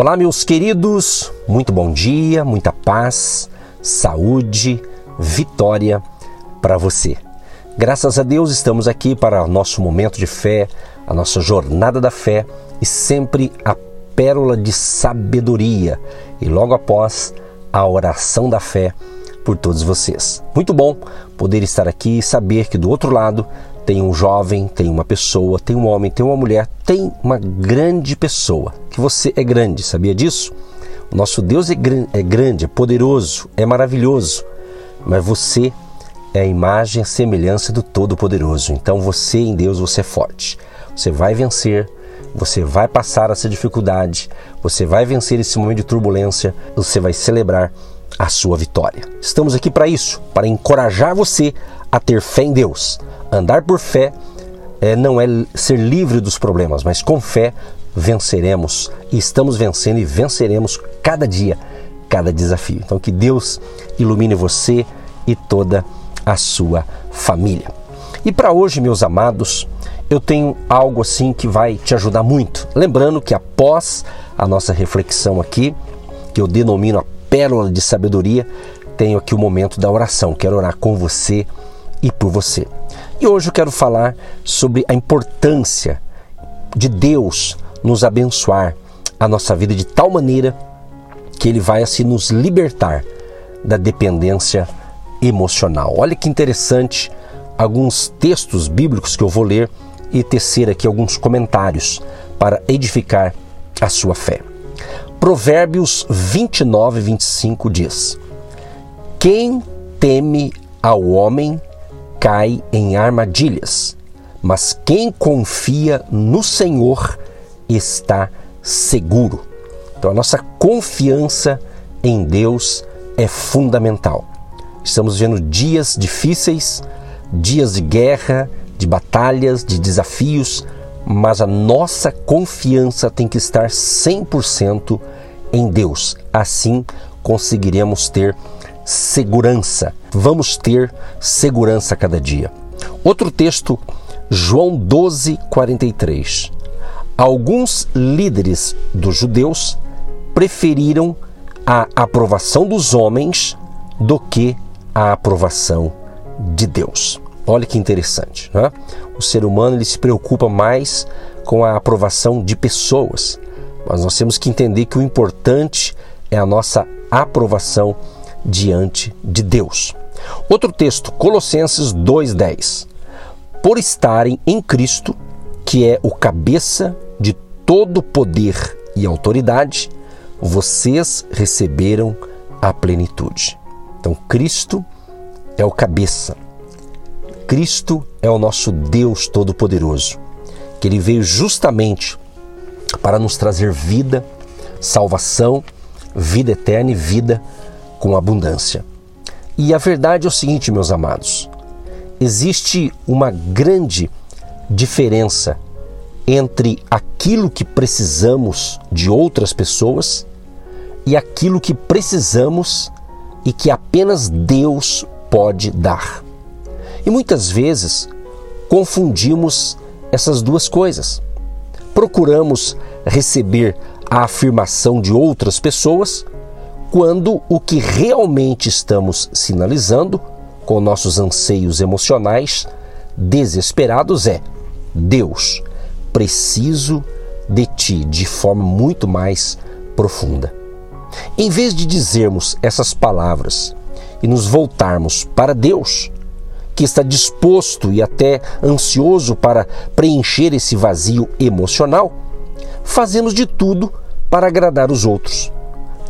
Olá, meus queridos, muito bom dia, muita paz, saúde, vitória para você. Graças a Deus estamos aqui para o nosso momento de fé, a nossa jornada da fé e sempre a pérola de sabedoria e logo após a oração da fé por todos vocês. Muito bom poder estar aqui e saber que do outro lado tem um jovem, tem uma pessoa, tem um homem, tem uma mulher, tem uma grande pessoa. Que você é grande, sabia disso? O nosso Deus é, gran é grande, é poderoso, é maravilhoso, mas você é a imagem e semelhança do Todo-Poderoso. Então você em Deus você é forte. Você vai vencer, você vai passar essa dificuldade, você vai vencer esse momento de turbulência, você vai celebrar a sua vitória. Estamos aqui para isso, para encorajar você a ter fé em Deus, Andar por fé é, não é ser livre dos problemas, mas com fé venceremos e estamos vencendo e venceremos cada dia, cada desafio. Então que Deus ilumine você e toda a sua família. E para hoje, meus amados, eu tenho algo assim que vai te ajudar muito. Lembrando que após a nossa reflexão aqui, que eu denomino a pérola de sabedoria, tenho aqui o momento da oração. Quero orar com você e por você. E hoje eu quero falar sobre a importância de Deus nos abençoar a nossa vida de tal maneira que Ele vai assim nos libertar da dependência emocional. Olha que interessante alguns textos bíblicos que eu vou ler e tecer aqui alguns comentários para edificar a sua fé. Provérbios 29, 25 diz: Quem teme ao homem cai em armadilhas, mas quem confia no Senhor está seguro. Então a nossa confiança em Deus é fundamental. Estamos vendo dias difíceis, dias de guerra, de batalhas, de desafios, mas a nossa confiança tem que estar 100% em Deus. Assim conseguiremos ter segurança. Vamos ter segurança cada dia. Outro texto, João 12, 43. Alguns líderes dos judeus preferiram a aprovação dos homens do que a aprovação de Deus. Olha que interessante, né? O ser humano ele se preocupa mais com a aprovação de pessoas, mas nós temos que entender que o importante é a nossa aprovação diante de Deus. Outro texto, Colossenses 2:10. Por estarem em Cristo, que é o cabeça de todo poder e autoridade, vocês receberam a plenitude. Então, Cristo é o cabeça. Cristo é o nosso Deus Todo-Poderoso, que ele veio justamente para nos trazer vida, salvação, vida eterna e vida com abundância. E a verdade é o seguinte, meus amados: existe uma grande diferença entre aquilo que precisamos de outras pessoas e aquilo que precisamos e que apenas Deus pode dar. E muitas vezes confundimos essas duas coisas. Procuramos receber a afirmação de outras pessoas quando o que realmente estamos sinalizando com nossos anseios emocionais desesperados é: Deus, preciso de ti de forma muito mais profunda. Em vez de dizermos essas palavras e nos voltarmos para Deus, que está disposto e até ansioso para preencher esse vazio emocional, fazemos de tudo para agradar os outros.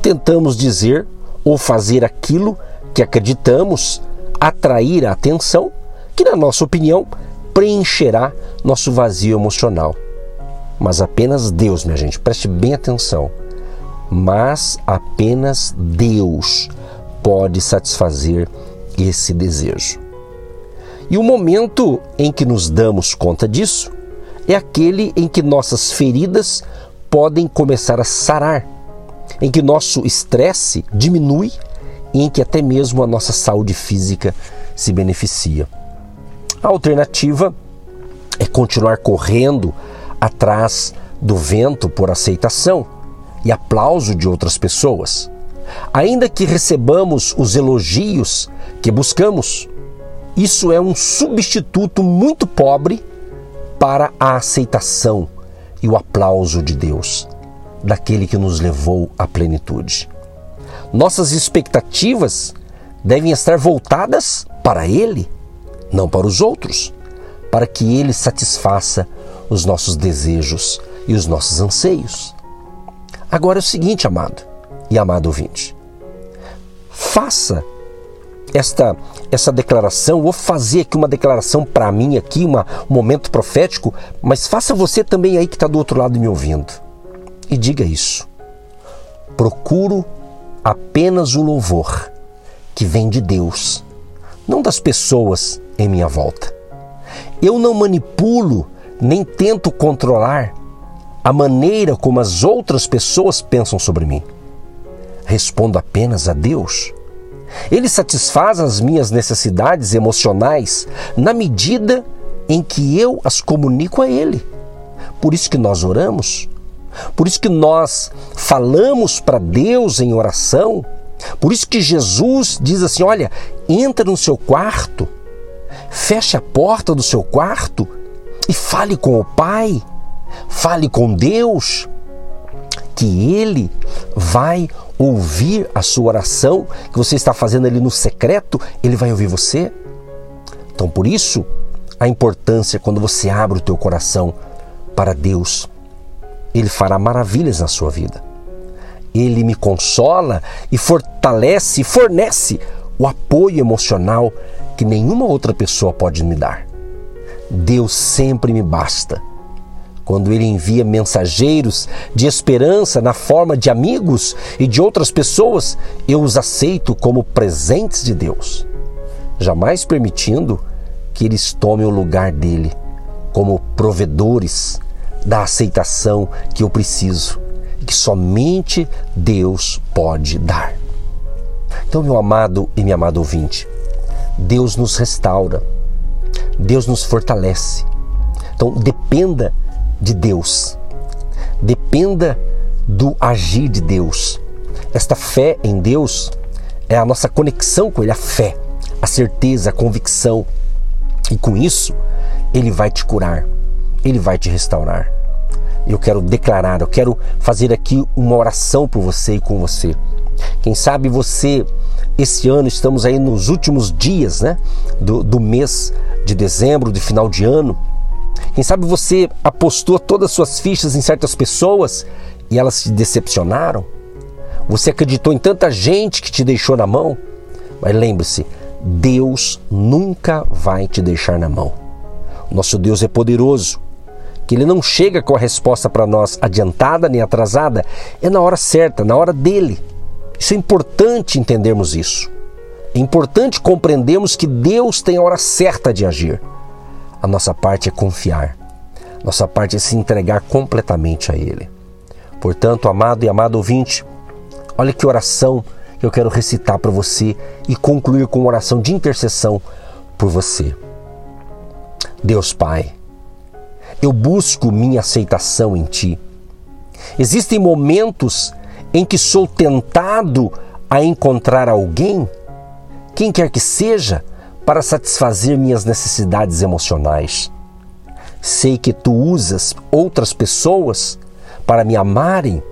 Tentamos dizer ou fazer aquilo que acreditamos atrair a atenção, que, na nossa opinião, preencherá nosso vazio emocional. Mas apenas Deus, minha gente, preste bem atenção. Mas apenas Deus pode satisfazer esse desejo. E o momento em que nos damos conta disso é aquele em que nossas feridas podem começar a sarar, em que nosso estresse diminui e em que até mesmo a nossa saúde física se beneficia. A alternativa é continuar correndo atrás do vento por aceitação e aplauso de outras pessoas. Ainda que recebamos os elogios que buscamos, isso é um substituto muito pobre para a aceitação e o aplauso de Deus, daquele que nos levou à plenitude. Nossas expectativas devem estar voltadas para Ele, não para os outros, para que Ele satisfaça os nossos desejos e os nossos anseios. Agora é o seguinte, amado e amado ouvinte, faça esta essa declaração, vou fazer aqui uma declaração para mim aqui, uma, um momento profético, mas faça você também aí que está do outro lado me ouvindo. E diga isso. Procuro apenas o louvor que vem de Deus, não das pessoas em minha volta. Eu não manipulo nem tento controlar a maneira como as outras pessoas pensam sobre mim. Respondo apenas a Deus ele satisfaz as minhas necessidades emocionais na medida em que eu as comunico a Ele. Por isso que nós oramos, por isso que nós falamos para Deus em oração, por isso que Jesus diz assim: olha, entra no seu quarto, feche a porta do seu quarto e fale com o Pai, fale com Deus, que Ele vai ouvir a sua oração que você está fazendo ali no secreto, ele vai ouvir você. Então, por isso, a importância quando você abre o teu coração para Deus, ele fará maravilhas na sua vida. Ele me consola e fortalece fornece o apoio emocional que nenhuma outra pessoa pode me dar. Deus sempre me basta quando ele envia mensageiros de esperança na forma de amigos e de outras pessoas, eu os aceito como presentes de Deus, jamais permitindo que eles tomem o lugar dele como provedores da aceitação que eu preciso e que somente Deus pode dar. Então, meu amado e minha amada ouvinte, Deus nos restaura, Deus nos fortalece. Então, dependa de Deus. Dependa do agir de Deus. Esta fé em Deus é a nossa conexão com Ele, a fé, a certeza, a convicção. E com isso, Ele vai te curar, Ele vai te restaurar. Eu quero declarar, eu quero fazer aqui uma oração por você e com você. Quem sabe você, esse ano, estamos aí nos últimos dias né, do, do mês de dezembro, de final de ano, quem sabe você apostou todas as suas fichas em certas pessoas e elas se decepcionaram? Você acreditou em tanta gente que te deixou na mão? Mas lembre-se, Deus nunca vai te deixar na mão. Nosso Deus é poderoso, que Ele não chega com a resposta para nós adiantada nem atrasada, é na hora certa, na hora dele. Isso é importante entendermos isso. É importante compreendermos que Deus tem a hora certa de agir. A nossa parte é confiar. Nossa parte é se entregar completamente a Ele. Portanto, amado e amado ouvinte, olha que oração que eu quero recitar para você e concluir com uma oração de intercessão por você. Deus Pai, eu busco minha aceitação em Ti. Existem momentos em que sou tentado a encontrar alguém, quem quer que seja, para satisfazer minhas necessidades emocionais. Sei que tu usas outras pessoas para me amarem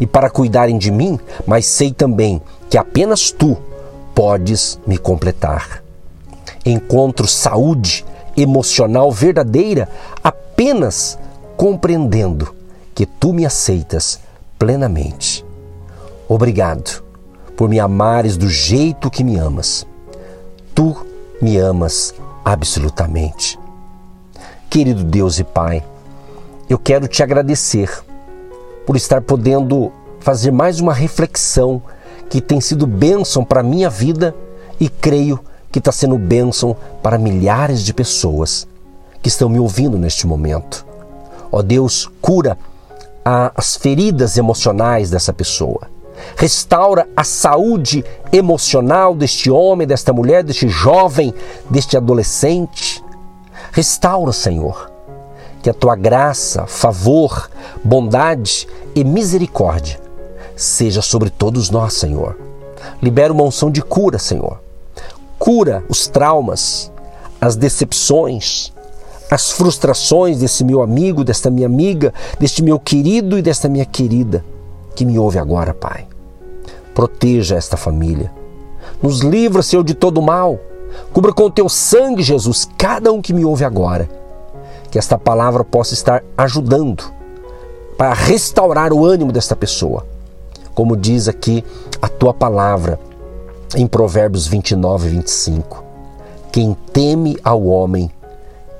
e para cuidarem de mim, mas sei também que apenas tu podes me completar. Encontro saúde emocional verdadeira apenas compreendendo que tu me aceitas plenamente. Obrigado por me amares do jeito que me amas. Tu me amas absolutamente. Querido Deus e Pai, eu quero te agradecer por estar podendo fazer mais uma reflexão que tem sido bênção para a minha vida e creio que está sendo bênção para milhares de pessoas que estão me ouvindo neste momento. Ó Deus, cura as feridas emocionais dessa pessoa. Restaura a saúde emocional deste homem, desta mulher, deste jovem, deste adolescente. Restaura, Senhor. Que a tua graça, favor, bondade e misericórdia seja sobre todos nós, Senhor. Libera uma unção de cura, Senhor. Cura os traumas, as decepções, as frustrações desse meu amigo, desta minha amiga, deste meu querido e desta minha querida que me ouve agora, Pai. Proteja esta família. Nos livra, Senhor, de todo mal. Cubra com o teu sangue, Jesus, cada um que me ouve agora. Que esta palavra possa estar ajudando para restaurar o ânimo desta pessoa. Como diz aqui a tua palavra em Provérbios 29 e 25. Quem teme ao homem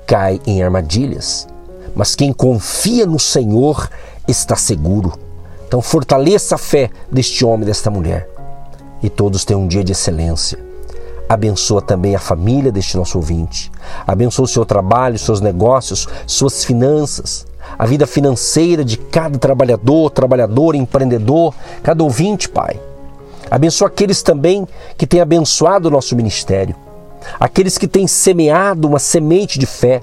cai em armadilhas, mas quem confia no Senhor está seguro. Então fortaleça a fé deste homem e desta mulher. E todos tenham um dia de excelência. Abençoa também a família deste nosso ouvinte. Abençoa o seu trabalho, seus negócios, suas finanças, a vida financeira de cada trabalhador, trabalhador, empreendedor, cada ouvinte, Pai. Abençoa aqueles também que têm abençoado o nosso ministério aqueles que têm semeado uma semente de fé,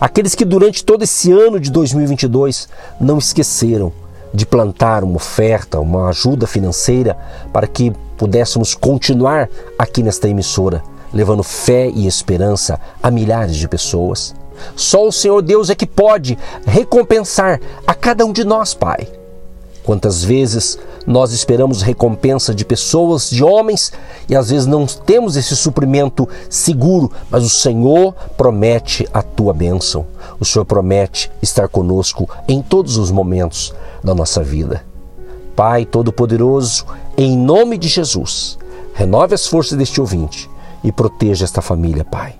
aqueles que durante todo esse ano de 2022 não esqueceram de plantar uma oferta, uma ajuda financeira para que pudéssemos continuar aqui nesta emissora, levando fé e esperança a milhares de pessoas. Só o Senhor Deus é que pode recompensar a cada um de nós, Pai. Quantas vezes nós esperamos recompensa de pessoas, de homens, e às vezes não temos esse suprimento seguro, mas o Senhor promete a tua bênção. O Senhor promete estar conosco em todos os momentos da nossa vida. Pai Todo-Poderoso, em nome de Jesus, renove as forças deste ouvinte e proteja esta família, Pai.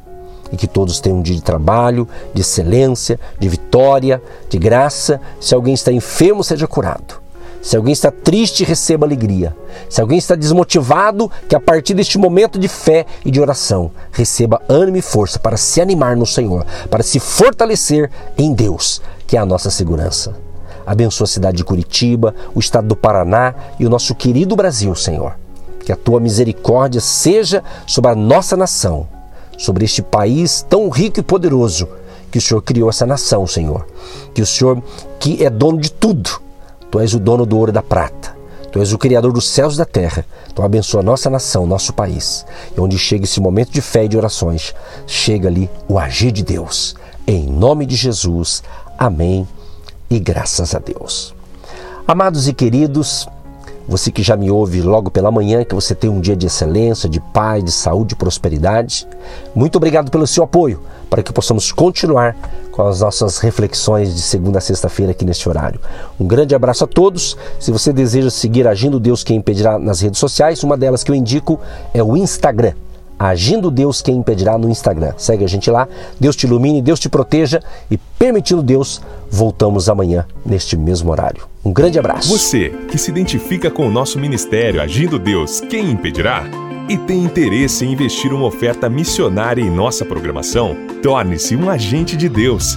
E que todos tenham um dia de trabalho, de excelência, de vitória, de graça. Se alguém está enfermo, seja curado. Se alguém está triste, receba alegria. Se alguém está desmotivado, que a partir deste momento de fé e de oração, receba ânimo e força para se animar no Senhor, para se fortalecer em Deus, que é a nossa segurança. Abençoa a cidade de Curitiba, o estado do Paraná e o nosso querido Brasil, Senhor. Que a tua misericórdia seja sobre a nossa nação, sobre este país tão rico e poderoso que o Senhor criou essa nação, Senhor. Que o Senhor, que é dono de tudo, Tu és o dono do ouro e da prata. Tu és o Criador dos céus e da terra. Então abençoa nossa nação, nosso país. E onde chega esse momento de fé e de orações, chega ali o agir de Deus. Em nome de Jesus. Amém. E graças a Deus. Amados e queridos, você que já me ouve logo pela manhã, que você tenha um dia de excelência, de paz, de saúde e prosperidade. Muito obrigado pelo seu apoio para que possamos continuar com as nossas reflexões de segunda a sexta-feira aqui neste horário. Um grande abraço a todos. Se você deseja seguir Agindo Deus Quem Impedirá nas redes sociais, uma delas que eu indico é o Instagram. Agindo Deus Quem Impedirá no Instagram. Segue a gente lá. Deus te ilumine, Deus te proteja e, permitindo Deus, voltamos amanhã neste mesmo horário. Um grande abraço. Você que se identifica com o nosso ministério Agindo Deus Quem Impedirá? e tem interesse em investir uma oferta missionária em nossa programação, torne-se um agente de Deus